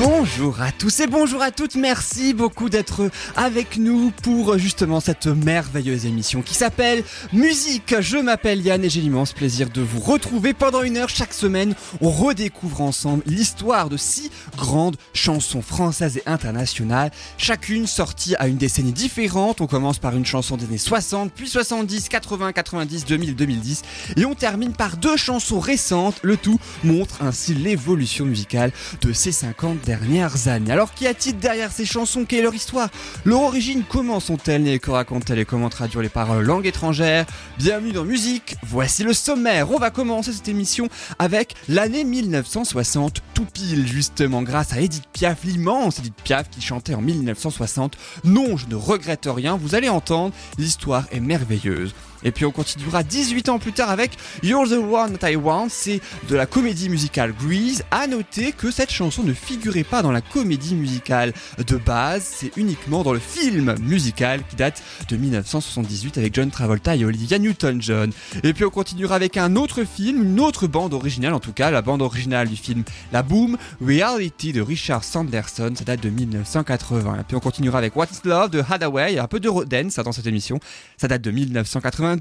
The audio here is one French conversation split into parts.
Bonjour à tous et bonjour à toutes, merci beaucoup d'être avec nous pour justement cette merveilleuse émission qui s'appelle Musique. Je m'appelle Yann et j'ai l'immense plaisir de vous retrouver pendant une heure chaque semaine. On redécouvre ensemble l'histoire de six grandes chansons françaises et internationales, chacune sortie à une décennie différente. On commence par une chanson des années 60, puis 70, 80, 90, 2000, 2010 et on termine par deux chansons récentes. Le tout montre ainsi l'évolution musicale de ces 50 dernières années. Alors qu'y a-t-il derrière ces chansons? Quelle est leur histoire? Leur origine? Comment sont-elles et que racontent-elles et comment traduire les paroles langue étrangère? Bienvenue dans Musique, voici le sommaire. On va commencer cette émission avec l'année 1960, tout pile justement grâce à Edith Piaf, l'immense Edith Piaf qui chantait en 1960 Non, je ne regrette rien, vous allez entendre, l'histoire est merveilleuse. Et puis on continuera 18 ans plus tard avec You're the One That I Want, c'est de la comédie musicale Grease. À noter que cette chanson ne figurait pas dans la comédie musicale de base, c'est uniquement dans le film musical qui date de 1978 avec John Travolta et Olivia Newton-John. Et puis on continuera avec un autre film, une autre bande originale en tout cas, la bande originale du film La Boom, Reality de Richard Sanderson, ça date de 1980. Et puis on continuera avec What's Love de Hadaway, un peu de dance dans cette émission, ça date de 1980.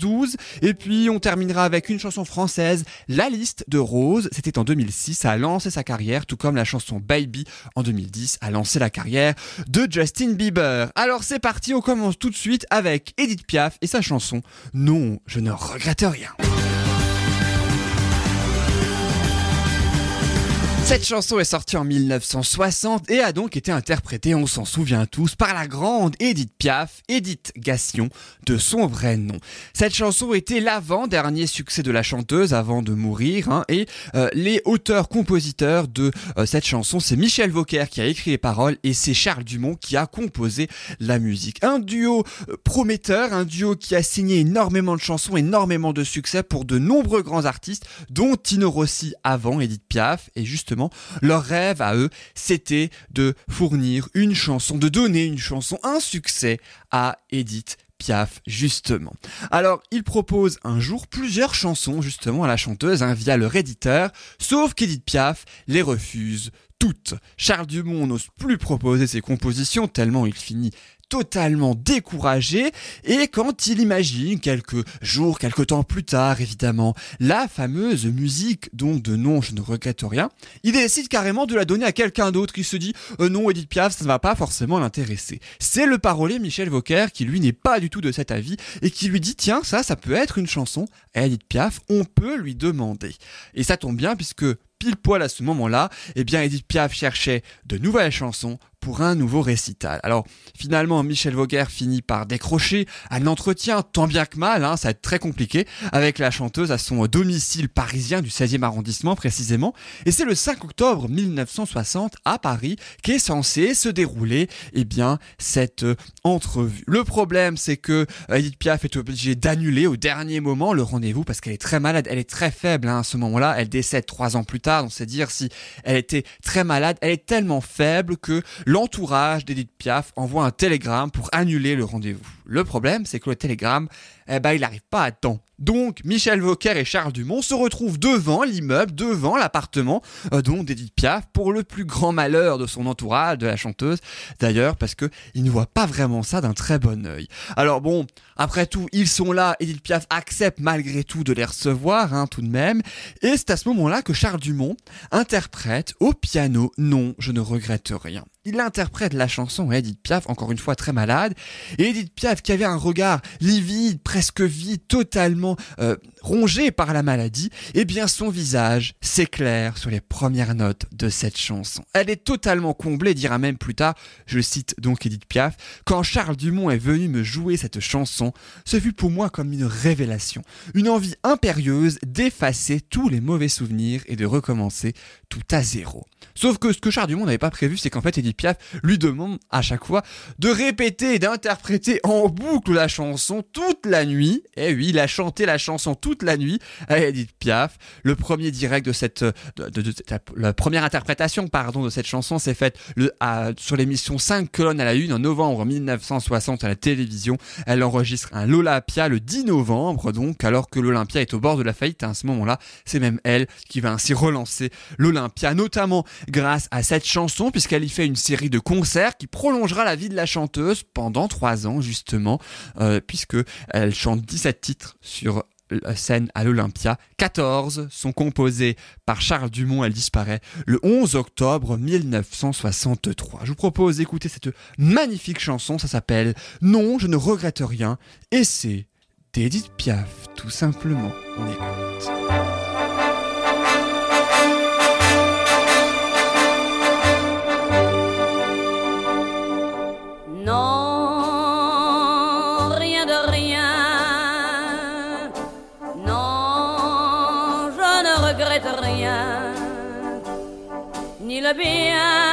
Et puis on terminera avec une chanson française, La liste de Rose. C'était en 2006, ça a lancé sa carrière, tout comme la chanson Baby en 2010 a lancé la carrière de Justin Bieber. Alors c'est parti, on commence tout de suite avec Edith Piaf et sa chanson Non, je ne regrette rien. Cette chanson est sortie en 1960 et a donc été interprétée, on s'en souvient tous, par la grande Edith Piaf, Edith Gassion, de son vrai nom. Cette chanson était l'avant-dernier succès de la chanteuse avant de mourir, hein, et euh, les auteurs-compositeurs de euh, cette chanson, c'est Michel Vauquer qui a écrit les paroles et c'est Charles Dumont qui a composé la musique. Un duo euh, prometteur, un duo qui a signé énormément de chansons, énormément de succès pour de nombreux grands artistes, dont Tino Rossi avant Edith Piaf, et justement leur rêve à eux, c'était de fournir une chanson, de donner une chanson, un succès à Edith Piaf, justement. Alors, il propose un jour plusieurs chansons, justement, à la chanteuse, hein, via leur éditeur, sauf qu'Edith Piaf les refuse toutes. Charles Dumont n'ose plus proposer ses compositions, tellement il finit totalement découragé et quand il imagine quelques jours, quelques temps plus tard évidemment, la fameuse musique dont de nom je ne regrette rien, il décide carrément de la donner à quelqu'un d'autre qui se dit euh, non Edith Piaf ça ne va pas forcément l'intéresser. C'est le parolier Michel Vauquer qui lui n'est pas du tout de cet avis et qui lui dit tiens ça ça peut être une chanson à Edith Piaf, on peut lui demander. Et ça tombe bien puisque pile poil à ce moment-là, eh bien Edith Piaf cherchait de nouvelles chansons pour un nouveau récital. Alors finalement, Michel Vauguer finit par décrocher un entretien tant bien que mal, hein, ça va être très compliqué, avec la chanteuse à son domicile parisien du 16e arrondissement précisément. Et c'est le 5 octobre 1960 à Paris qu'est censé se dérouler eh bien, cette euh, entrevue. Le problème, c'est que euh, Edith Piaf est obligée d'annuler au dernier moment le rendez-vous parce qu'elle est très malade, elle est très faible hein, à ce moment-là, elle décède trois ans plus tard, donc c'est dire si elle était très malade, elle est tellement faible que l'entourage d'Edith Piaf envoie un télégramme pour annuler le rendez-vous. Le problème, c'est que le télégramme, eh ben, il n'arrive pas à temps. Donc, Michel Vauquer et Charles Dumont se retrouvent devant l'immeuble, devant l'appartement euh, d'Edith Piaf, pour le plus grand malheur de son entourage, de la chanteuse, d'ailleurs, parce que ne voient pas vraiment ça d'un très bon œil. Alors bon, après tout, ils sont là, Edith Piaf accepte malgré tout de les recevoir, hein, tout de même, et c'est à ce moment-là que Charles Dumont interprète au piano Non, je ne regrette rien. Il interprète la chanson à Edith Piaf, encore une fois très malade, et Edith Piaf qui avait un regard livide, presque vide, totalement euh, rongé par la maladie, eh bien son visage s'éclaire sur les premières notes de cette chanson. Elle est totalement comblée, dira même plus tard, je cite donc Edith Piaf, quand Charles Dumont est venu me jouer cette chanson, ce fut pour moi comme une révélation, une envie impérieuse d'effacer tous les mauvais souvenirs et de recommencer tout à zéro. Sauf que ce que Charles Dumont n'avait pas prévu, c'est qu'en fait Edith Piaf lui demande à chaque fois de répéter et d'interpréter en boucle la chanson toute la nuit. Et oui, il a chanté la chanson toute toute la nuit à Edith Piaf. Le premier direct de cette, la première interprétation, pardon, de cette chanson s'est faite sur l'émission 5 colonnes à la une en novembre 1960 à la télévision. Elle enregistre un l'Olympia le 10 novembre, donc, alors que l'Olympia est au bord de la faillite à ce moment-là. C'est même elle qui va ainsi relancer l'Olympia, notamment grâce à cette chanson, puisqu'elle y fait une série de concerts qui prolongera la vie de la chanteuse pendant trois ans, justement, euh, puisque elle chante 17 titres sur scène à l'Olympia. 14 sont composés par Charles Dumont. Elle disparaît le 11 octobre 1963. Je vous propose d'écouter cette magnifique chanson. Ça s'appelle Non, je ne regrette rien. Et c'est d'Edith Piaf, tout simplement. On écoute. Le bien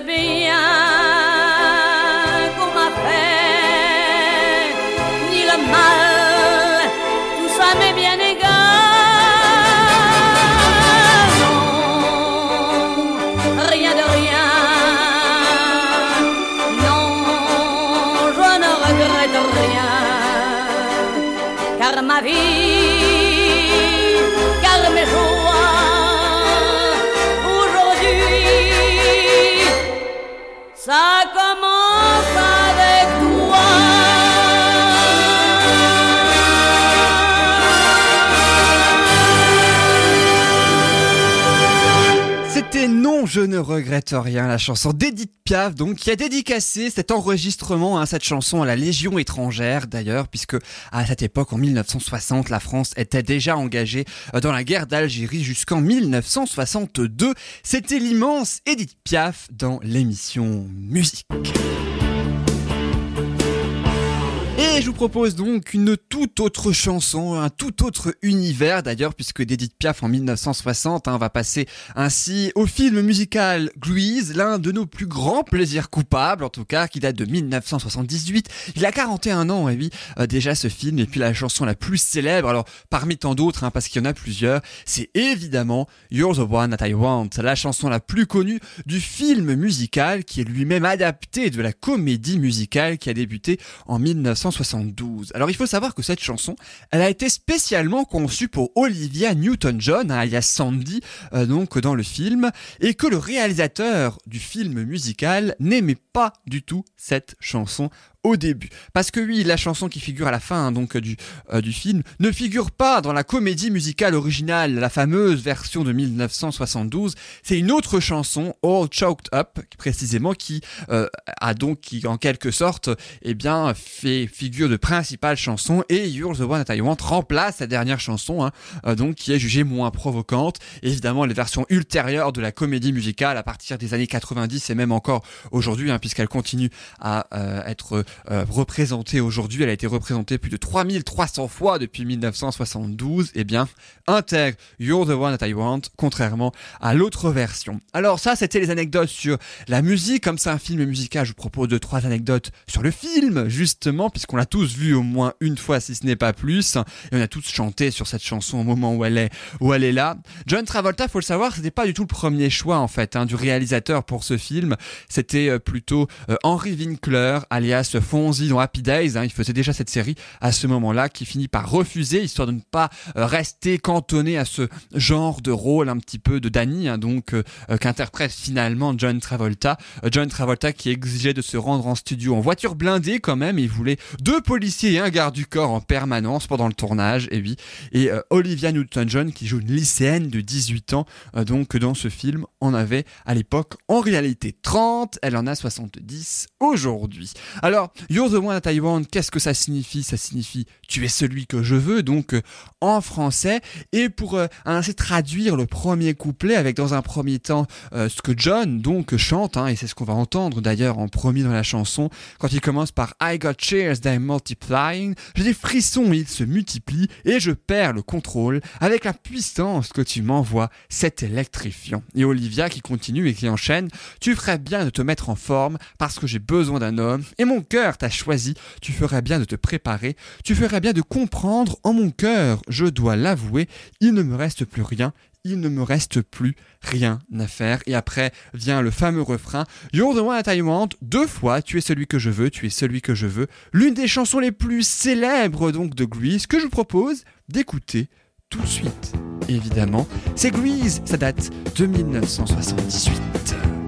Bien je ne regrette rien, la chanson d'Edith Piaf, donc, qui a dédicacé cet enregistrement, hein, cette chanson à la Légion étrangère, d'ailleurs, puisque à cette époque, en 1960, la France était déjà engagée euh, dans la guerre d'Algérie jusqu'en 1962. C'était l'immense Edith Piaf dans l'émission Musique. Et je vous propose donc une toute autre chanson, un tout autre univers d'ailleurs, puisque d'Edith Piaf en 1960 hein, va passer ainsi au film musical Grease, l'un de nos plus grands plaisirs coupables en tout cas, qui date de 1978. Il a 41 ans, et oui, euh, déjà ce film, et puis la chanson la plus célèbre, alors parmi tant d'autres, hein, parce qu'il y en a plusieurs, c'est évidemment You're the One That I Want, la chanson la plus connue du film musical, qui est lui-même adapté de la comédie musicale qui a débuté en 1960. Alors il faut savoir que cette chanson, elle a été spécialement conçue pour Olivia Newton-John, hein, alias Sandy, euh, donc dans le film, et que le réalisateur du film musical n'aimait pas du tout cette chanson au début. Parce que oui, la chanson qui figure à la fin donc du, euh, du film ne figure pas dans la comédie musicale originale, la fameuse version de 1972. C'est une autre chanson, All Choked Up, précisément, qui euh, a donc, qui en quelque sorte, eh bien, fait figure de principale chanson et You're the One That I Want remplace sa dernière chanson, hein, euh, donc qui est jugée moins provocante. Évidemment, les versions ultérieures de la comédie musicale à partir des années 90 et même encore aujourd'hui, hein, puisqu'elle continue à être euh, représentée aujourd'hui, elle a été représentée plus de 3300 fois depuis 1972, eh bien, intègre You're the One That I Want, contrairement à l'autre version. Alors ça, c'était les anecdotes sur la musique. Comme c'est un film musical, je vous propose deux, trois anecdotes sur le film, justement, puisqu'on l'a tous vu au moins une fois, si ce n'est pas plus. Et on a tous chanté sur cette chanson au moment où elle est, où elle est là. John Travolta, faut le savoir, c'était pas du tout le premier choix, en fait, hein, du réalisateur pour ce film. C'était euh, plutôt euh, Henry Winkler, alias Fonzie dans Happy Days. Hein. il faisait déjà cette série à ce moment-là, qui finit par refuser, histoire de ne pas euh, rester cantonné à ce genre de rôle un petit peu de Danny, hein, donc qu'interprète finalement John Travolta. John Travolta qui exigeait de se rendre en studio en voiture blindée quand même. Il voulait deux policiers et un garde du corps en permanence pendant le tournage. Et oui, et Olivia Newton-John qui joue une lycéenne de 18 ans, donc dans ce film, en avait à l'époque en réalité 30. Elle en a 70 aujourd'hui. Alors, You're the one I want, qu'est-ce que ça signifie? Ça signifie tu es celui que je veux, donc euh, en français. Et pour euh, ainsi traduire le premier couplet avec dans un premier temps euh, ce que John donc chante, hein, et c'est ce qu'on va entendre d'ailleurs en premier dans la chanson, quand il commence par I got chairs, they're multiplying, j'ai des frissons, ils se multiplient, et je perds le contrôle avec la puissance que tu m'envoies, c'est électrifiant. Et Olivia qui continue et qui enchaîne, tu ferais bien de te mettre en forme parce que j'ai besoin d'un homme, et mon t'a choisi, tu ferais bien de te préparer, tu ferais bien de comprendre en mon cœur, je dois l'avouer, il ne me reste plus rien, il ne me reste plus rien à faire. Et après vient le fameux refrain You're the one that I. Deux fois, tu es celui que je veux, tu es celui que je veux. L'une des chansons les plus célèbres donc de Grease que je vous propose d'écouter tout de suite. Évidemment, c'est Grease, ça date de 1978.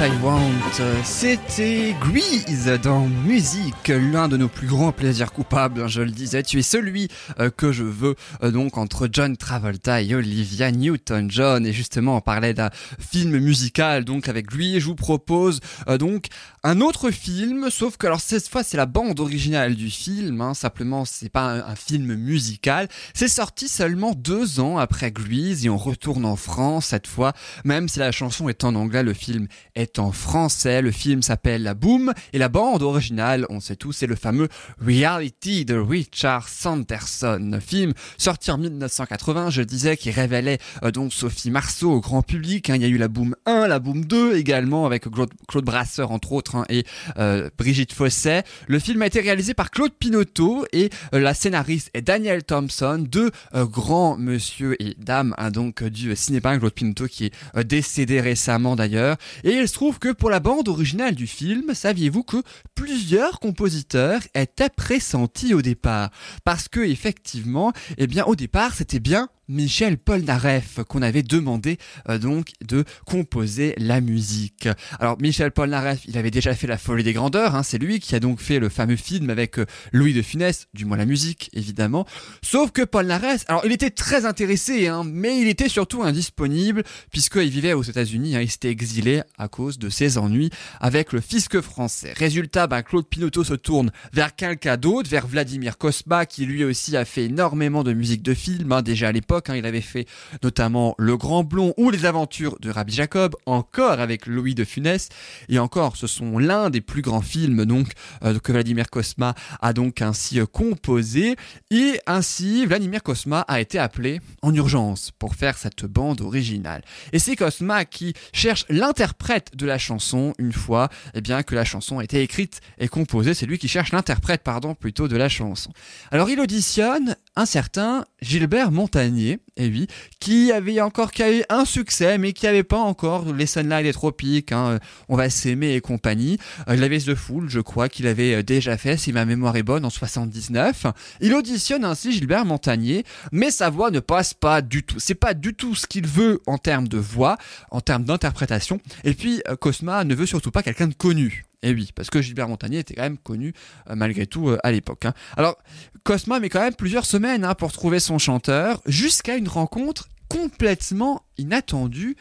I Want, c'était Grease dans musique, l'un de nos plus grands plaisirs coupables, hein, je le disais, tu es celui euh, que je veux, euh, donc entre John Travolta et Olivia Newton-John, et justement on parlait d'un film musical, donc avec lui, je vous propose euh, donc un autre film, sauf que alors cette fois c'est la bande originale du film, hein, simplement c'est pas un, film musical. C'est sorti seulement deux ans après Grease et on retourne en France cette fois, même si la chanson est en anglais, le film est en français. Le film s'appelle La Boom et la bande originale, on sait tous, c'est le fameux Reality de Richard Sanderson, film sorti en 1980, je disais, qui révélait euh, donc Sophie Marceau au grand public. Hein. Il y a eu la Boom 1, la Boom 2 également avec Claude Brasseur entre autres hein, et euh, Brigitte Fosset. Le film a été réalisé par Claude Pinotto et euh, la scénariste est Daniel Thompson, deux euh, grands monsieur et dames hein, donc du cinéma. Claude Pinotto qui est décédé récemment d'ailleurs. Et il se trouve que pour la bande originale du film, saviez-vous que plusieurs compositeurs étaient pressentis au départ? Parce que effectivement, eh bien au départ c'était bien Michel Polnareff qu'on avait demandé euh, donc de composer la musique. Alors Michel Polnareff, il avait déjà fait La Folie des Grandeurs, hein, c'est lui qui a donc fait le fameux film avec euh, Louis de Funès, du moins la musique évidemment. Sauf que Polnareff, alors il était très intéressé, hein, mais il était surtout indisponible puisqu'il vivait aux États-Unis, hein, il s'était exilé à cause de ses ennuis avec le fisc français. Résultat, ben, Claude Pinotto se tourne vers quelqu'un d'autre, vers Vladimir Kosma qui lui aussi a fait énormément de musique de film déjà à l'époque Hein, il avait fait notamment Le Grand Blond ou Les Aventures de Rabbi Jacob, encore avec Louis de Funès. Et encore, ce sont l'un des plus grands films donc euh, que Vladimir Kosma a donc ainsi euh, composé. Et ainsi, Vladimir Kosma a été appelé en urgence pour faire cette bande originale. Et c'est Kosma qui cherche l'interprète de la chanson une fois eh bien, que la chanson a été écrite et composée. C'est lui qui cherche l'interprète, pardon, plutôt de la chanson. Alors il auditionne un certain Gilbert Montagnier, et oui, qui avait encore qui un succès, mais qui n'avait pas encore les Sunlight des Tropiques, hein, On va s'aimer et compagnie. Euh, il avait The Fool, je crois qu'il avait euh, déjà fait, si ma mémoire est bonne, en 79. Il auditionne ainsi Gilbert Montagnier, mais sa voix ne passe pas du tout. C'est pas du tout ce qu'il veut en termes de voix, en termes d'interprétation. Et puis, euh, Cosma ne veut surtout pas quelqu'un de connu. Et oui, parce que Gilbert Montagnier était quand même connu euh, malgré tout euh, à l'époque. Hein. Alors, Cosma met quand même plusieurs semaines hein, pour trouver son chanteur, jusqu'à une rencontre complètement inattendue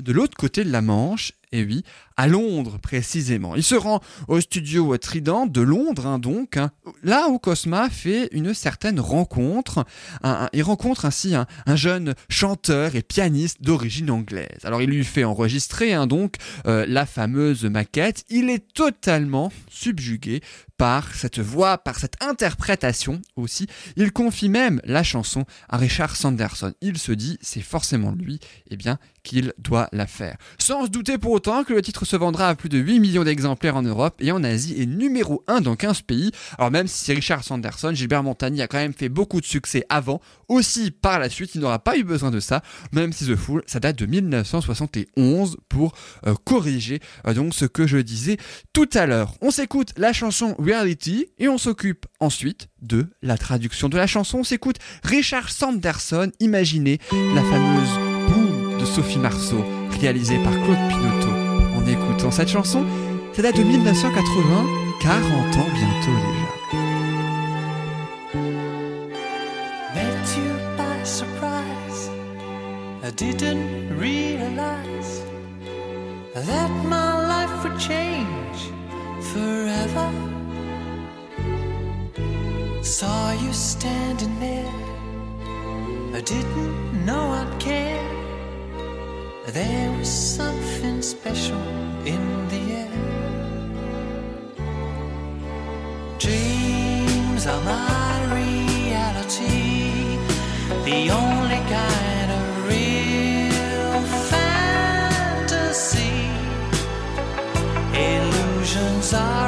de l'autre côté de la Manche, et oui, à Londres précisément. Il se rend au studio Trident de Londres, hein, donc, hein, là où Cosma fait une certaine rencontre. Il rencontre ainsi un, un, jeune chanteur et pianiste d'origine anglaise. Alors il lui fait enregistrer hein, donc euh, la fameuse maquette. Il est totalement subjugué par cette voix, par cette interprétation aussi. Il confie même la chanson à Richard Sanderson. Il se dit, c'est forcément lui, eh bien, qu'il doit la faire. Sans se douter pour autant que le titre se vendra à plus de 8 millions d'exemplaires en Europe et en Asie et numéro 1 dans 15 pays. Alors même si Richard Sanderson, Gilbert Montagny a quand même fait beaucoup de succès avant, aussi par la suite, il n'aura pas eu besoin de ça, même si The Fool, ça date de 1971 pour euh, corriger euh, donc ce que je disais tout à l'heure. On s'écoute la chanson Reality et on s'occupe ensuite de la traduction de la chanson. On s'écoute Richard Sanderson, imaginez la fameuse boum de Sophie Marceau, réalisée par Claude Pinotto. En écoutant cette chanson, ça date de 1980, 40 ans bientôt déjà. Met you by surprise. I didn't realize that my life would change forever. Saw you standing there. I didn't know I'd care. There was something special in the air. Dreams are my reality, the only kind of real fantasy. Illusions are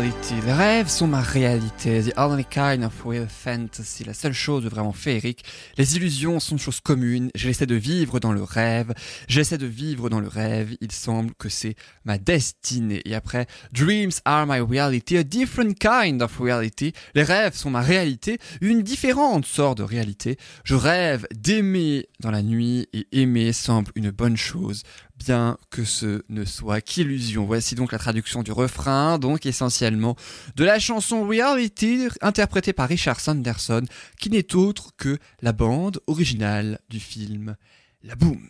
Les rêves sont ma réalité. The only kind of real fantasy. La seule chose vraiment féerique. Les illusions sont choses communes. J'essaie de vivre dans le rêve. J'essaie de vivre dans le rêve. Il semble que c'est ma destinée. Et après, Dreams are my reality. A different kind of reality. Les rêves sont ma réalité. Une différente sorte de réalité. Je rêve d'aimer dans la nuit et aimer semble une bonne chose bien que ce ne soit qu'illusion. Voici donc la traduction du refrain, donc essentiellement de la chanson Reality interprétée par Richard Sanderson, qui n'est autre que la bande originale du film La Boom.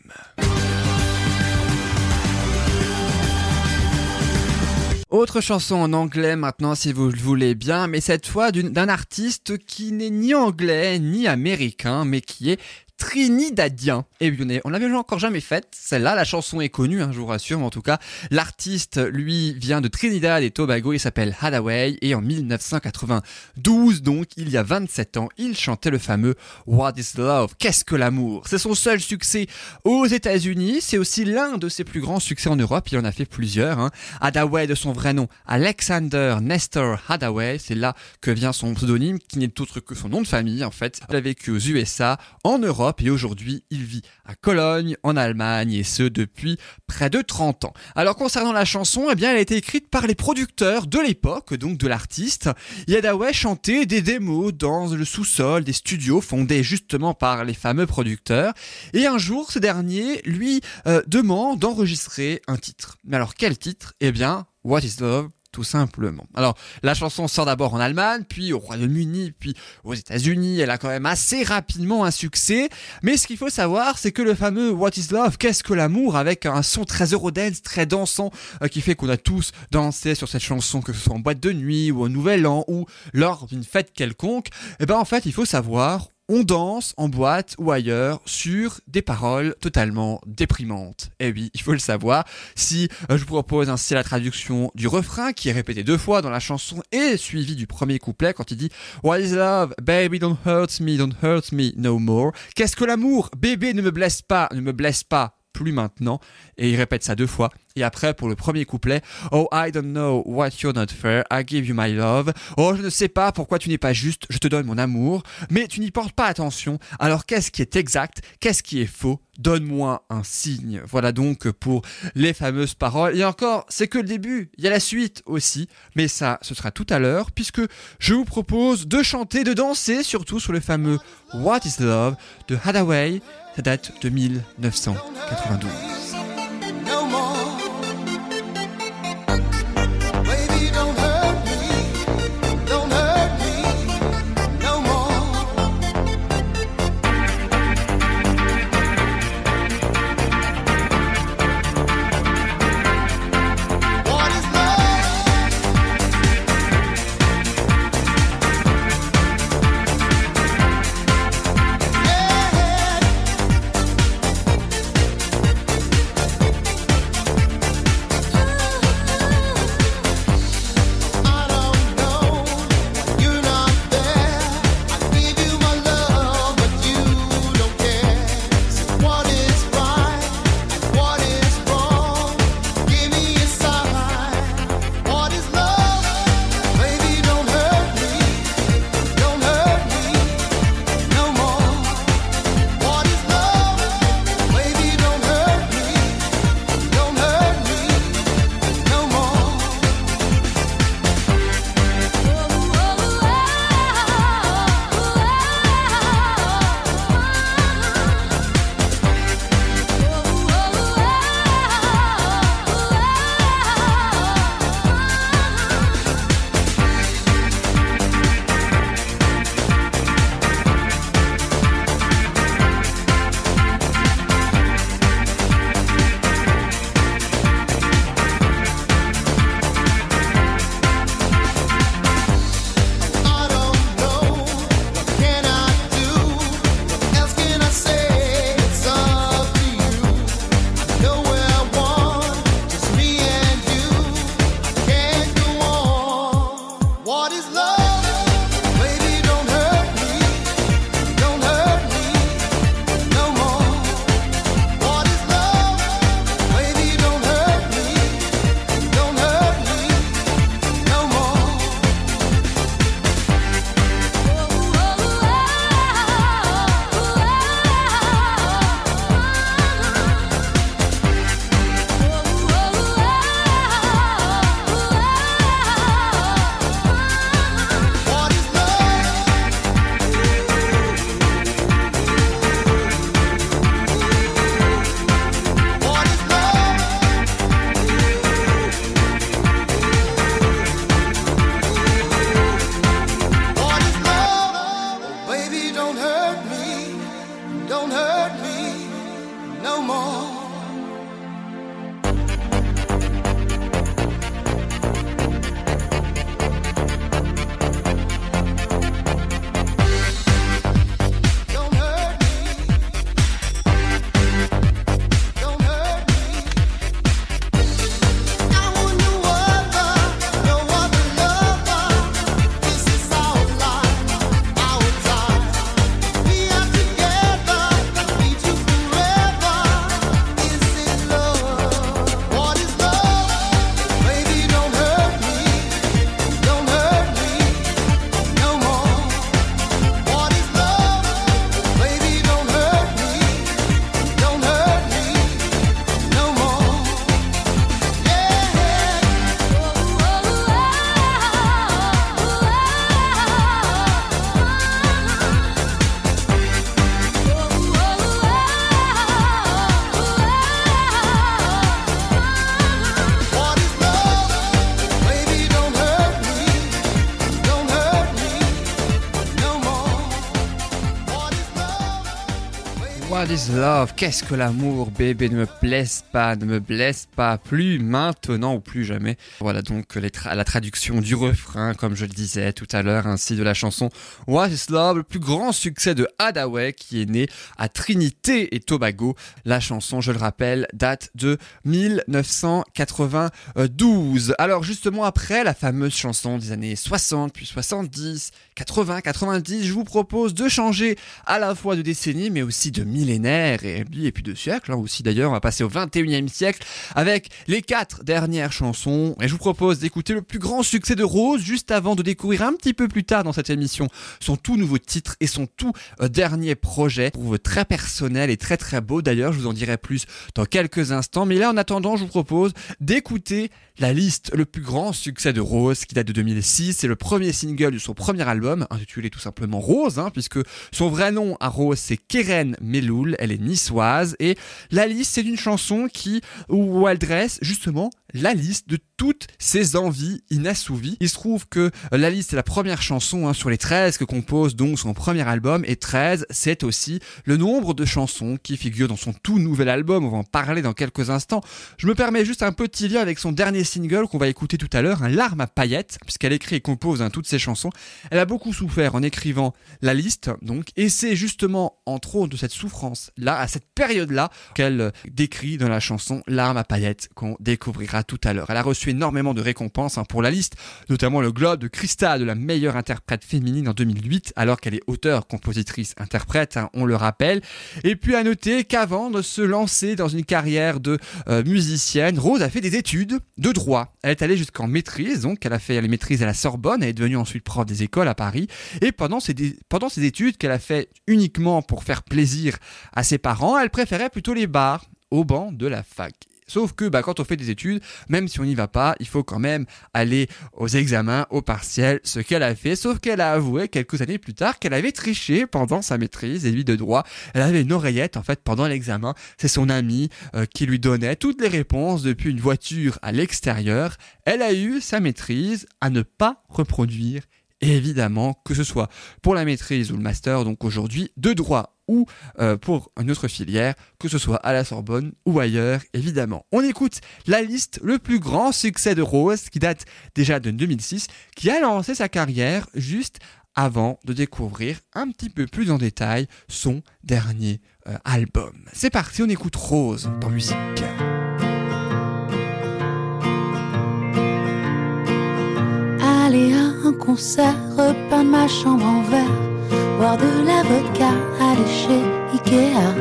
Autre chanson en anglais maintenant si vous le voulez bien, mais cette fois d'un artiste qui n'est ni anglais ni américain, mais qui est trinidadien. Et bien, on est- on l'avait encore jamais faite. Celle-là, la chanson est connue, hein, je vous rassure, mais en tout cas, l'artiste, lui, vient de Trinidad et Tobago. Il s'appelle Hadaway et en 1992, donc, il y a 27 ans, il chantait le fameux What is Love? Qu'est-ce que l'amour? C'est son seul succès aux États-Unis. C'est aussi l'un de ses plus grands succès en Europe. Il en a fait plusieurs. Hein. Hadaway de son vrai nom, Alexander Nestor Hadaway. C'est là que vient son pseudonyme, qui n'est autre que son nom de famille, en fait. Il a vécu aux USA, en Europe, et aujourd'hui, il vit à Cologne, en Allemagne, et ce, depuis près de 30 ans. Alors, concernant la chanson, eh bien, elle a été écrite par les producteurs de l'époque, donc de l'artiste. Et Hadaway chantait des démos dans le sous-sol des studios fondés justement par les fameux producteurs. Et un jour, ce dernier lui euh, demande d'enregistrer un titre. Mais alors, quel titre? Eh bien, What is Love? Simplement. Alors, la chanson sort d'abord en Allemagne, puis au Royaume-Uni, puis aux États-Unis. Elle a quand même assez rapidement un succès. Mais ce qu'il faut savoir, c'est que le fameux What is Love, qu'est-ce que l'amour, avec un son très eurodance, très dansant, euh, qui fait qu'on a tous dansé sur cette chanson, que ce soit en boîte de nuit ou au Nouvel An ou lors d'une fête quelconque. Eh ben, en fait, il faut savoir on danse en boîte ou ailleurs sur des paroles totalement déprimantes. Eh oui, il faut le savoir. Si euh, je vous propose ainsi la traduction du refrain qui est répété deux fois dans la chanson et suivi du premier couplet quand il dit What is love? Baby don't hurt me, don't hurt me no more? Qu'est-ce que l'amour? Bébé ne me blesse pas, ne me blesse pas plus maintenant. Et il répète ça deux fois. Et après, pour le premier couplet, Oh, I don't know what you're not fair, I give you my love. Oh, je ne sais pas pourquoi tu n'es pas juste, je te donne mon amour, mais tu n'y portes pas attention. Alors qu'est-ce qui est exact, qu'est-ce qui est faux? Donne-moi un signe. Voilà donc pour les fameuses paroles. Et encore, c'est que le début, il y a la suite aussi, mais ça, ce sera tout à l'heure, puisque je vous propose de chanter, de danser, surtout sur le fameux What is Love de Hadaway, ça date de 1992. What is love? Qu'est-ce que l'amour, bébé? Ne me blesse pas, ne me blesse pas, plus maintenant ou plus jamais. Voilà donc la traduction du refrain, comme je le disais tout à l'heure, ainsi de la chanson What is love, le plus grand succès de Hadaway, qui est né à Trinité et Tobago. La chanson, je le rappelle, date de 1992. Alors justement après la fameuse chanson des années 60, puis 70, 80, 90, je vous propose de changer à la fois de décennie, mais aussi de millénaire et, et puis de siècle hein, aussi d'ailleurs. On va passer au 21e siècle avec les quatre dernières chansons. Et je vous propose d'écouter le plus grand succès de Rose juste avant de découvrir un petit peu plus tard dans cette émission son tout nouveau titre et son tout euh, dernier projet. Je trouve très personnel et très très beau d'ailleurs. Je vous en dirai plus dans quelques instants. Mais là en attendant, je vous propose d'écouter la liste, le plus grand succès de Rose qui date de 2006. C'est le premier single de son premier album intitulé tout simplement Rose, hein, puisque son vrai nom à Rose c'est Keren Meloul. Elle est niçoise et la liste c'est une chanson qui où elle dresse justement la liste de toutes ses envies inassouvies. Il se trouve que la liste est la première chanson hein, sur les 13 que compose donc son premier album et 13 c'est aussi le nombre de chansons qui figurent dans son tout nouvel album. On va en parler dans quelques instants. Je me permets juste un petit lien avec son dernier single qu'on va écouter tout à l'heure, un larme à paillettes, puisqu'elle écrit et compose hein, toutes ses chansons. Elle a beaucoup souffert en écrivant la liste, donc, et c'est justement entre autres de cette souffrance là, à cette période là, qu'elle décrit dans la chanson Larme à paillettes qu'on découvrira tout à l'heure. Elle a reçu énormément de récompenses hein, pour la liste, notamment le Globe de Cristal de la meilleure interprète féminine en 2008, alors qu'elle est auteure, compositrice, interprète, hein, on le rappelle. Et puis à noter qu'avant de se lancer dans une carrière de euh, musicienne, Rose a fait des études de droit. Elle est allée jusqu'en maîtrise, donc elle a fait les maîtrises à la Sorbonne, elle est devenue ensuite prof des écoles à Paris. Et pendant ces études qu'elle a fait uniquement pour faire plaisir à ses parents, elle préférait plutôt les bars au banc de la fac. Sauf que bah, quand on fait des études, même si on n'y va pas, il faut quand même aller aux examens, aux partiels, ce qu'elle a fait. Sauf qu'elle a avoué quelques années plus tard qu'elle avait triché pendant sa maîtrise et lui de droit. Elle avait une oreillette en fait pendant l'examen. C'est son ami euh, qui lui donnait toutes les réponses depuis une voiture à l'extérieur. Elle a eu sa maîtrise à ne pas reproduire. Évidemment, que ce soit pour la maîtrise ou le master, donc aujourd'hui, de droit ou euh, pour une autre filière, que ce soit à la Sorbonne ou ailleurs, évidemment. On écoute la liste, le plus grand succès de Rose, qui date déjà de 2006, qui a lancé sa carrière juste avant de découvrir un petit peu plus en détail son dernier euh, album. C'est parti, on écoute Rose dans musique. Concert, repeindre ma chambre en verre, boire de la vodka, aller chez Ikea,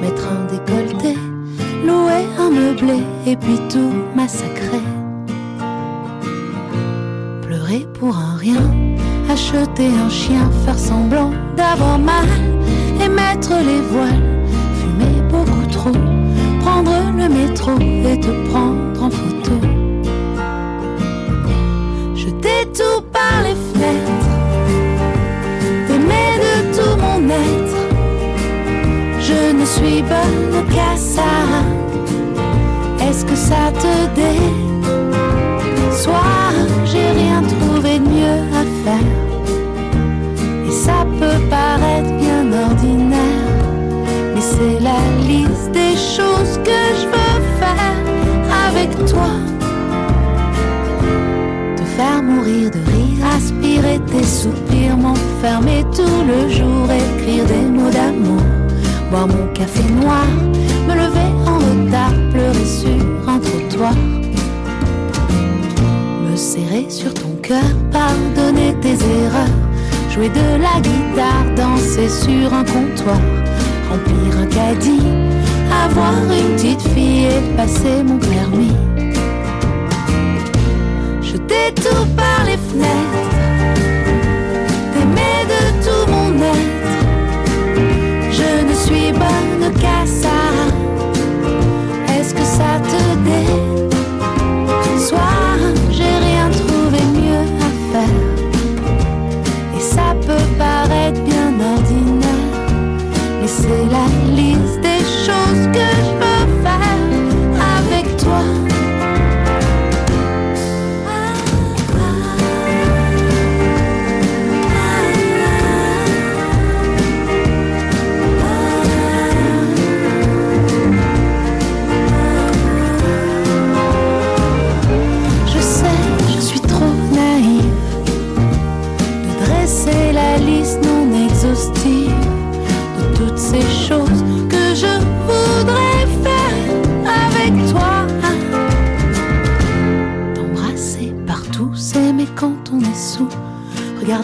mettre un décolleté, louer un meublé et puis tout massacrer. Pleurer pour un rien, acheter un chien, faire semblant d'avoir mal et mettre les voiles, fumer beaucoup trop, prendre le métro et te prendre en photo. Tout par les fenêtres, t'aimer de tout mon être. Je ne suis bonne qu'à ça. Est-ce que ça te déçoit m'enfermer tout le jour, écrire des mots d'amour, boire mon café noir, me lever en retard, pleurer sur un trottoir, me serrer sur ton cœur, pardonner tes erreurs, jouer de la guitare, danser sur un comptoir, remplir un caddie, avoir une petite fille et passer mon permis. Jeter tout par les fenêtres, déçoit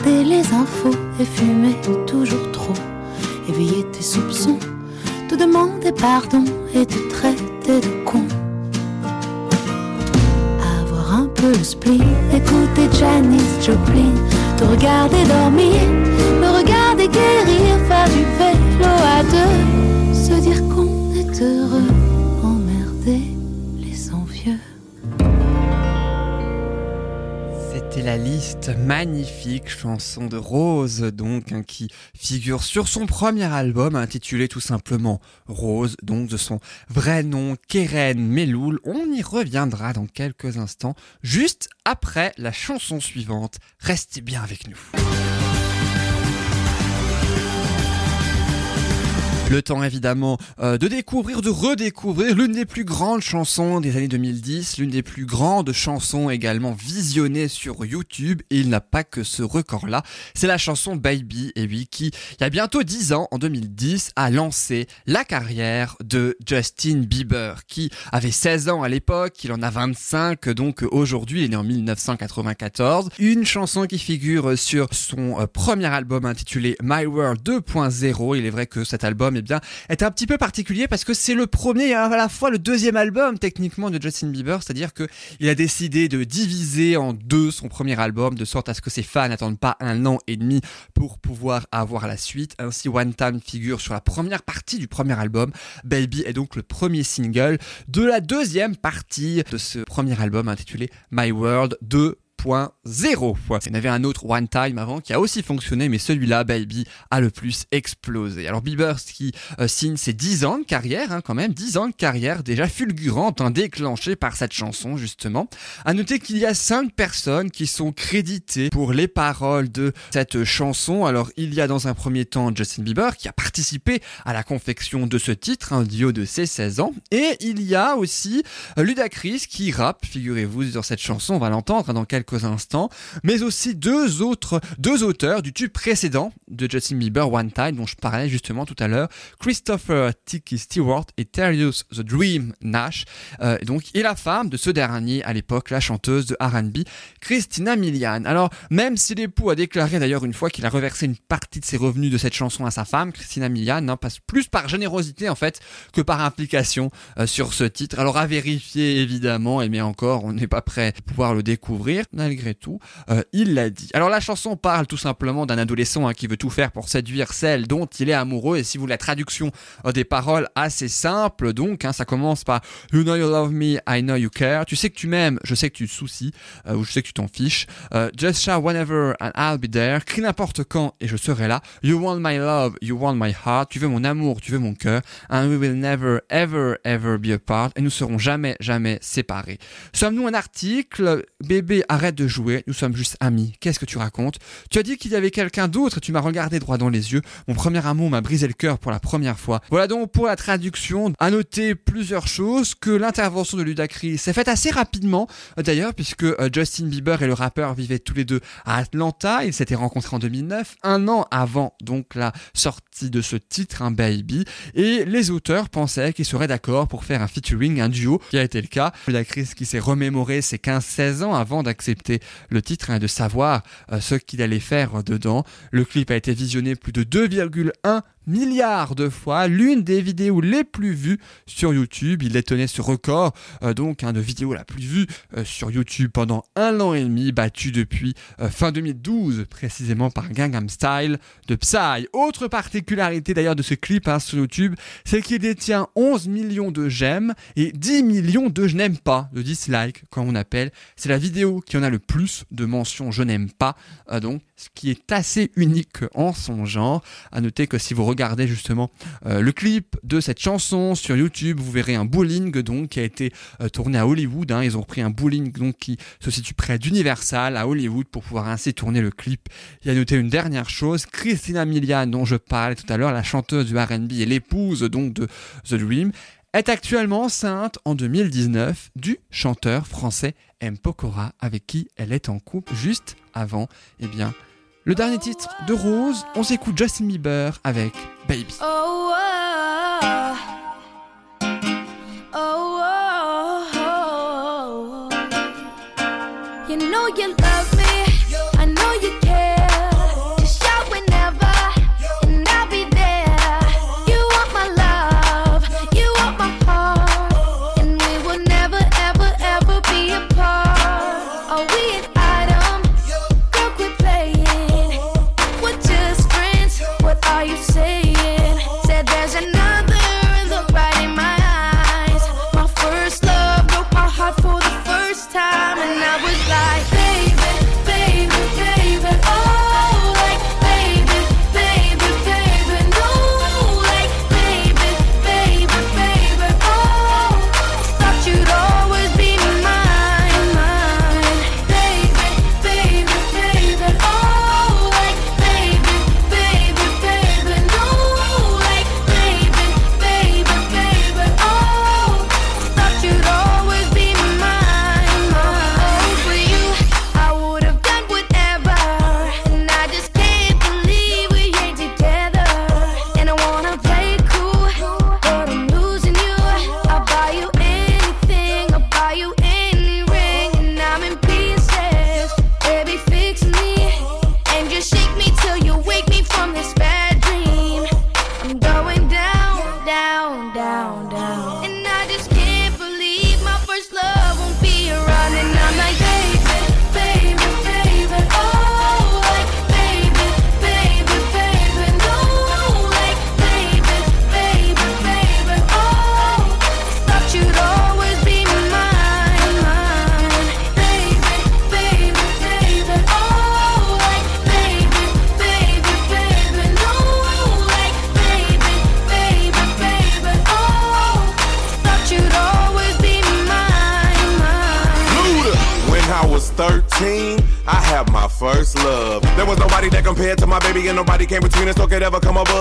Les infos et fumer toujours trop. Éveiller tes soupçons, te demander pardon et te traiter de con. Avoir un peu le spleen, écouter Janis Joplin, te regarder dormir, me regarder guérir, faire du vélo à deux, se dire qu'on est heureux, La liste magnifique chanson de Rose, donc, hein, qui figure sur son premier album intitulé tout simplement Rose, donc de son vrai nom, Keren Meloul. On y reviendra dans quelques instants, juste après la chanson suivante. Restez bien avec nous. Le temps évidemment euh, de découvrir, de redécouvrir l'une des plus grandes chansons des années 2010, l'une des plus grandes chansons également visionnées sur YouTube. Et il n'a pas que ce record-là, c'est la chanson Baby et oui qui, il y a bientôt 10 ans, en 2010, a lancé la carrière de Justin Bieber qui avait 16 ans à l'époque, il en a 25 donc aujourd'hui, il est né en 1994. Une chanson qui figure sur son euh, premier album intitulé My World 2.0, il est vrai que cet album eh bien, est un petit peu particulier parce que c'est le premier et à la fois le deuxième album techniquement de Justin Bieber, c'est-à-dire que il a décidé de diviser en deux son premier album de sorte à ce que ses fans n'attendent pas un an et demi pour pouvoir avoir la suite. Ainsi, One Time figure sur la première partie du premier album. Baby est donc le premier single de la deuxième partie de ce premier album intitulé My World 2. 0. Il y en avait un autre One Time avant qui a aussi fonctionné, mais celui-là, Baby, a le plus explosé. Alors Bieber qui euh, signe ses 10 ans de carrière, hein, quand même, 10 ans de carrière déjà fulgurante, hein, déclenchée par cette chanson justement. À noter qu'il y a 5 personnes qui sont créditées pour les paroles de cette chanson. Alors il y a dans un premier temps Justin Bieber qui a participé à la confection de ce titre, un duo de ses 16 ans. Et il y a aussi euh, Ludacris qui rappe, figurez-vous, sur cette chanson, on va l'entendre dans quelques instants, mais aussi deux autres, deux auteurs du tube précédent de Justin Bieber, One Time, dont je parlais justement tout à l'heure, Christopher Tiki Stewart et Terrius The Dream Nash, euh, donc, et la femme de ce dernier à l'époque, la chanteuse de R&B, Christina Milian. Alors, même si l'époux a déclaré d'ailleurs une fois qu'il a reversé une partie de ses revenus de cette chanson à sa femme, Christina Milian, passe plus par générosité en fait que par implication euh, sur ce titre. Alors à vérifier évidemment, et mais encore, on n'est pas prêt à pouvoir le découvrir malgré tout, euh, il l'a dit. Alors la chanson parle tout simplement d'un adolescent hein, qui veut tout faire pour séduire celle dont il est amoureux, et si vous la traduction euh, des paroles assez simple, donc hein, ça commence par You know you love me, I know you care. Tu sais que tu m'aimes, je sais que tu te soucies, euh, ou je sais que tu t'en fiches. Just shout whenever and I'll be there. Crie n'importe quand et je serai là. You want my love, you want my heart. Tu veux mon amour, tu veux mon cœur. And we will never, ever, ever be apart. Et nous serons jamais, jamais séparés. Sommes-nous un article? Bébé, arrête de jouer. Nous sommes juste amis. Qu'est-ce que tu racontes? Tu as dit qu'il y avait quelqu'un d'autre et tu m'as regardé droit dans les yeux. Mon premier amour m'a brisé le cœur pour la première fois. Voilà donc pour la traduction. À noter plusieurs choses que l'intervention de Ludacris s'est faite assez rapidement euh, d'ailleurs puisque euh, Justin Bieber et le rappeur vivaient tous les deux à Atlanta. Ils s'étaient rencontrés en 2009, un an avant donc la sortie de ce titre, un baby. Et les auteurs pensaient qu'ils seraient d'accord pour faire un featuring, un duo, qui a été le cas. Ludacris qui s'est remémoré ses 15-16 ans avant d'accepter le titre et de savoir euh, ce qu'il allait faire dedans. Le clip a été visionné plus de 2,1 milliards de fois, l'une des vidéos les plus vues sur YouTube. Il détenait ce record, euh, donc un de vidéos la plus vue euh, sur YouTube pendant un an et demi, battu depuis euh, fin 2012, précisément par Gangnam Style de Psy. Autre particularité d'ailleurs de ce clip hein, sur YouTube, c'est qu'il détient 11 millions de j'aime et 10 millions de je n'aime pas, de dislikes, comme on appelle. C'est la vidéo qui en a le plus de mentions je n'aime pas, donc ce qui est assez unique en son genre. À noter que si vous regardez justement euh, le clip de cette chanson sur YouTube, vous verrez un bowling donc qui a été euh, tourné à Hollywood. hein. Ils ont repris un bowling donc qui se situe près d'Universal à Hollywood pour pouvoir ainsi tourner le clip. Y a noté une dernière chose, Christina Milian dont je parlais tout à l'heure, la chanteuse du R&B et l'épouse donc de The Dream, est actuellement enceinte en 2019 du chanteur français M. Pokora avec qui elle est en couple juste avant, eh bien, le dernier titre de Rose, on s'écoute Justin Bieber avec Baby. Oh, oh, oh,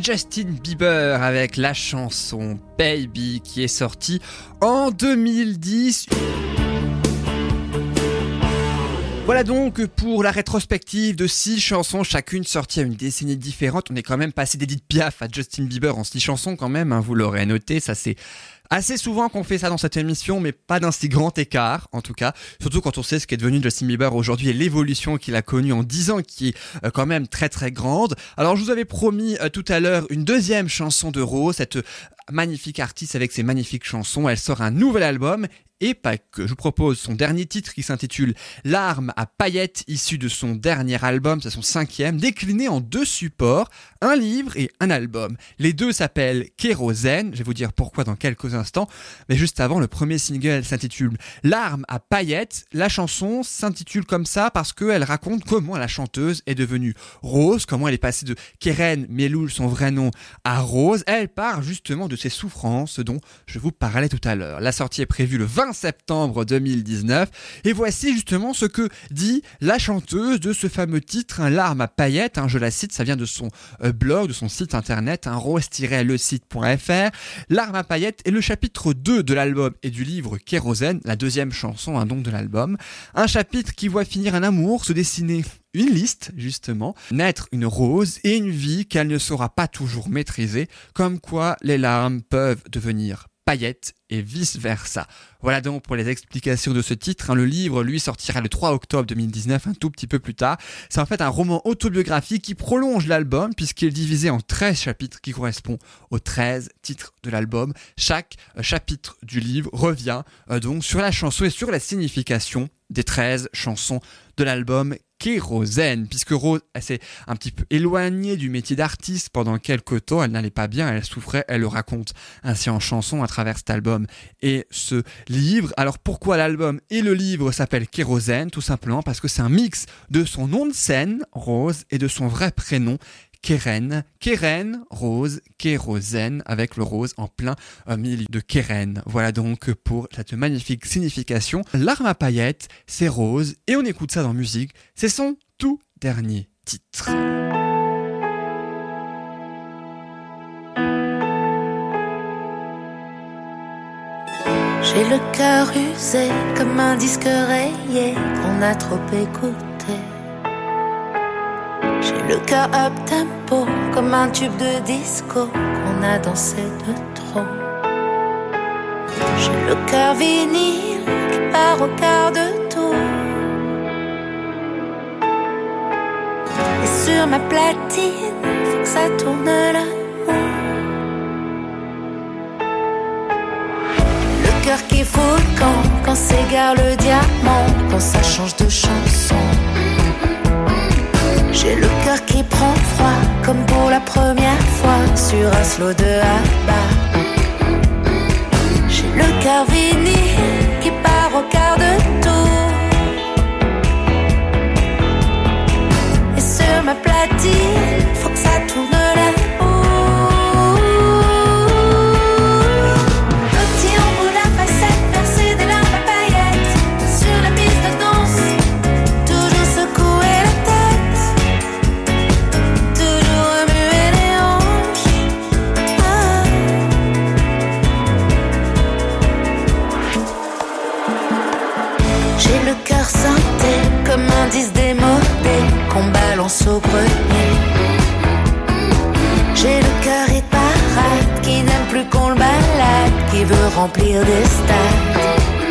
Justin Bieber avec la chanson Baby qui est sortie en 2010. Voilà donc pour la rétrospective de six chansons, chacune sortie à une décennie différente. On est quand même passé d'Edith Piaf à Justin Bieber en six chansons quand même, hein, vous l'aurez noté, ça c'est assez souvent qu'on fait ça dans cette émission, mais pas d'un si grand écart en tout cas. Surtout quand on sait ce qu'est devenu Justin Bieber aujourd'hui et l'évolution qu'il a connue en 10 ans qui est euh, quand même très très grande. Alors je vous avais promis euh, tout à l'heure une deuxième chanson de Rose, cette euh, magnifique artiste avec ses magnifiques chansons. Elle sort un nouvel album et pas que. Je vous propose son dernier titre qui s'intitule L'arme à paillettes, issu de son dernier album, c'est son cinquième, décliné en deux supports, un livre et un album. Les deux s'appellent Kérosène, je vais vous dire pourquoi dans quelques instants, mais juste avant, le premier single s'intitule L'arme à paillettes. La chanson s'intitule comme ça parce qu'elle raconte comment la chanteuse est devenue Rose, comment elle est passée de Keren Meloul, son vrai nom, à Rose. Elle part justement de ses souffrances dont je vous parlais tout à l'heure. La sortie est prévue le 20 septembre 2019 et voici justement ce que dit la chanteuse de ce fameux titre, un larme à paillettes, hein, je la cite, ça vient de son euh, blog, de son site internet, un rose-le-site.fr. L'arme à paillettes est le chapitre 2 de l'album et du livre Kérosène, la deuxième chanson hein, donc de l'album. Un chapitre qui voit finir un amour se dessiner une liste, justement, naître une rose et une vie qu'elle ne saura pas toujours maîtriser, comme quoi les larmes peuvent devenir paillettes et vice versa. Voilà donc pour les explications de ce titre. hein. Le livre, lui, sortira le 3 octobre 2019, un tout petit peu plus tard. C'est en fait un roman autobiographique qui prolonge l'album puisqu'il est divisé en 13 chapitres qui correspondent aux 13 titres de l'album. Chaque euh, chapitre du livre revient euh, donc sur la chanson et sur la signification des 13 chansons de l'album Kérosène, puisque Rose s'est un petit peu éloignée du métier d'artiste pendant quelques temps, elle n'allait pas bien, elle souffrait, elle le raconte ainsi en chanson à travers cet album et ce livre. Alors pourquoi l'album et le livre s'appellent Kérosène? Tout simplement parce que c'est un mix de son nom de scène, Rose, et de son vrai prénom, Keren, Keren, Rose, Kérosène, avec le rose en plein euh, milieu de Keren. Voilà donc pour cette magnifique signification. L'arme à paillettes, c'est rose, et on écoute ça dans musique, c'est son tout dernier titre. J'ai le cœur usé comme un disque rayé qu'on a trop écouté. J'ai le cœur up tempo comme un tube de disco qu'on a dansé de trop. J'ai le cœur vinyle qui part au quart de tour. Et sur ma platine, faut ça tourne l'amour. Le cœur qui fout le camp quand s'égare le diamant, quand ça change de chanson. J'ai le cœur qui prend froid comme pour la première fois sur un slow de Abba. J'ai le cœur vinyle qui part au quart de tour. Et sur ma platine, faut que ça tourne J'ai le cœur éparade qui n'aime plus qu'on le balade, qui veut remplir des stades.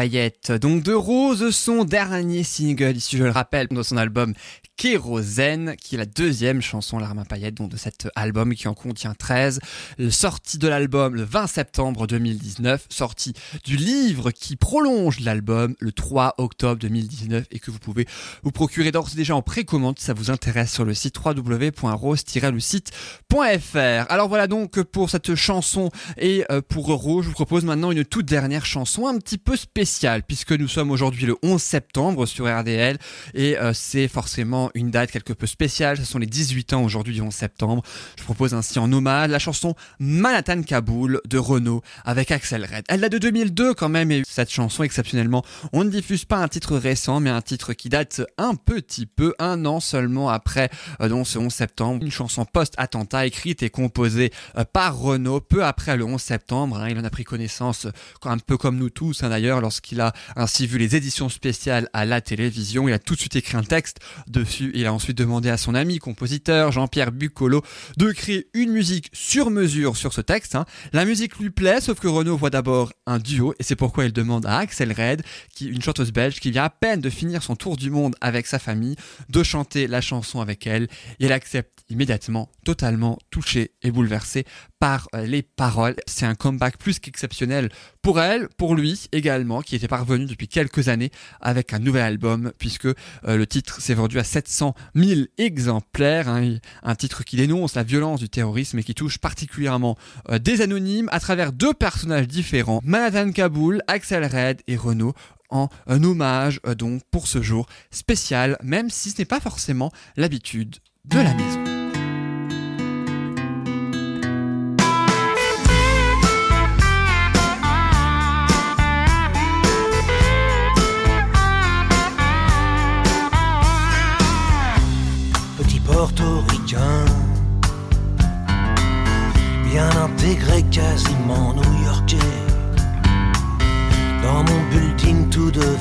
L'arme donc de Rose, son dernier single, ici je le rappelle, dans son album Kérosène, qui est la deuxième chanson L'arme à paillettes, donc de cet album qui en contient 13. Le sortie de l'album le 20 septembre 2019, sortie du livre qui prolonge l'album le 3 octobre 2019 et que vous pouvez vous procurer d'ores et déjà en précommande si ça vous intéresse sur le site www.rose-le-site.fr. Alors voilà donc pour cette chanson et euh, pour Rose, je vous propose maintenant une toute dernière chanson un petit peu spéciale puisque nous sommes aujourd'hui le 11 septembre sur RDL et euh, c'est forcément une date quelque peu spéciale. Ce sont les 18 ans aujourd'hui du 11 septembre. Je propose ainsi en hommage la chanson Manhattan Kaboul de Renault avec Axel Red. Elle date de 2002 quand même et cette chanson exceptionnellement, on ne diffuse pas un titre récent mais un titre qui date un petit peu, un an seulement après euh, ce 11 septembre. Une chanson post-attentat écrite et composée euh, par Renault peu après le 11 septembre. hein. il en a pris connaissance euh, un peu comme nous tous hein, d'ailleurs lorsqu'il a ainsi vu les éditions spéciales à la télévision. Il a tout de suite écrit un texte dessus. Il a ensuite demandé à son ami compositeur Jean-Pierre Bucolo de créer une musique sur mesure sur ce texte. hein. La musique lui plaît, sauf que Renault voit d'abord un duo et c'est pourquoi il demande à Axel Red, qui une chanteuse belge qui vient à peine de finir son tour du monde avec sa famille, de chanter la chanson avec elle. Et elle accepte immédiatement, totalement touchée et bouleversée par euh, les paroles. C'est un comeback plus qu'exceptionnel pour elle, pour lui également, qui était parvenu depuis quelques années avec un nouvel album, puisque euh, le titre s'est vendu à 700 000 exemplaires, hein, un titre qui dénonce la violence du terrorisme et qui touche particulièrement euh, des anonymes à travers deux personnages différents, Manhattan Kaboul, Axel Red et Renault, en un hommage donc pour ce jour spécial, même si ce n'est pas forcément l'habitude de la maison.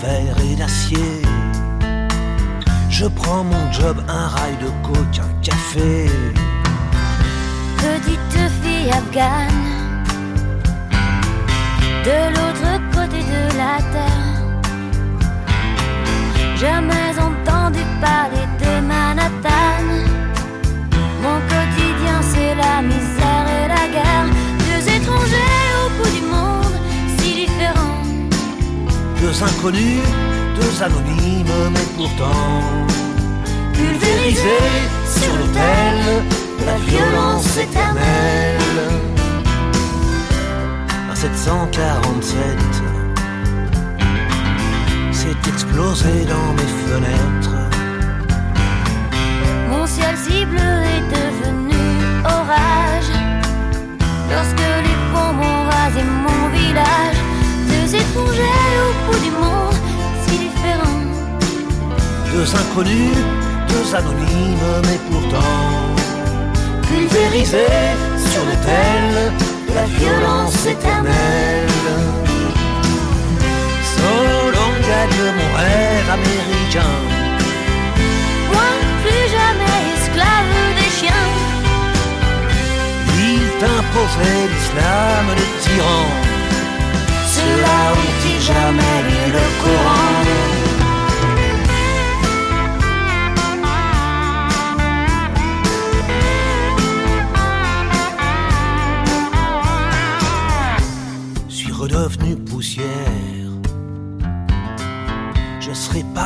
Verre et d'acier, je prends mon job, un rail de coke, un café. Petite fille afghane, de l'autre côté de la terre. Jamais entendu parler de Manhattan. Mon quotidien, c'est la misère et la guerre. Deux inconnus, deux anonymes, mais pourtant pulvérisés sur l'autel de la violence éternelle. Un 747 s'est explosé dans mes fenêtres. Mon ciel si bleu est devenu orage Lorsque les bombes ont rasé mon village Deux étrangers inconnus, deux anonymes, mais pourtant pulvérisés sur l'autel de la violence éternelle. Solon gagne mon rêve américain. Moi, plus jamais esclave des chiens. Il t'imposait l'islam des tyrans. Ceux-là ont-ils jamais lu le Coran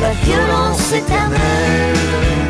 la violence éternelle.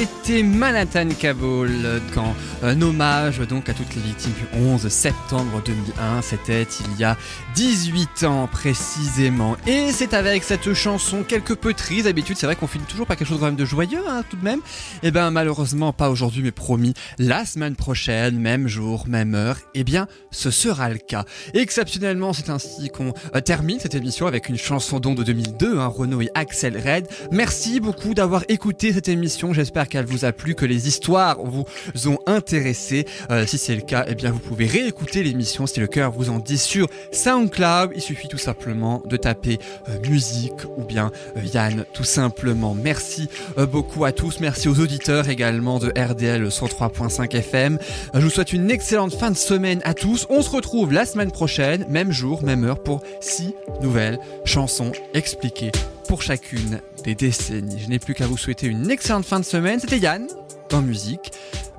C'était Manhattan Kabul quand un hommage donc à toutes les victimes du 11 septembre 2001. C'était il y a 18 ans précisément. Et c'est avec cette chanson quelque peu triste. D'habitude, c'est vrai qu'on finit toujours par quelque chose quand même de joyeux hein, tout de même. Et ben malheureusement pas aujourd'hui, mais promis, la semaine prochaine, même jour, même heure, eh bien ce sera le cas. Exceptionnellement, c'est ainsi qu'on euh, termine cette émission avec une chanson donc de 2002, hein, Renaud et Axel Red. Merci beaucoup d'avoir écouté cette émission. J'espère qu'elle vous a plu, que les histoires vous ont intéressé. Euh, si c'est le cas, eh bien vous pouvez réécouter l'émission si le cœur vous en dit sur SoundCloud. Il suffit tout simplement de taper euh, musique ou bien euh, Yann tout simplement. Merci beaucoup à tous. Merci aux auditeurs également de RDL 103.5 FM. Je vous souhaite une excellente fin de semaine à tous. On se retrouve la semaine prochaine, même jour, même heure pour six nouvelles chansons expliquées pour chacune des décennies. Je n'ai plus qu'à vous souhaiter une excellente fin de semaine. C'était Yann dans musique.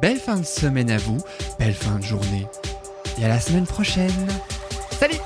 Belle fin de semaine à vous, belle fin de journée et à la semaine prochaine. Salut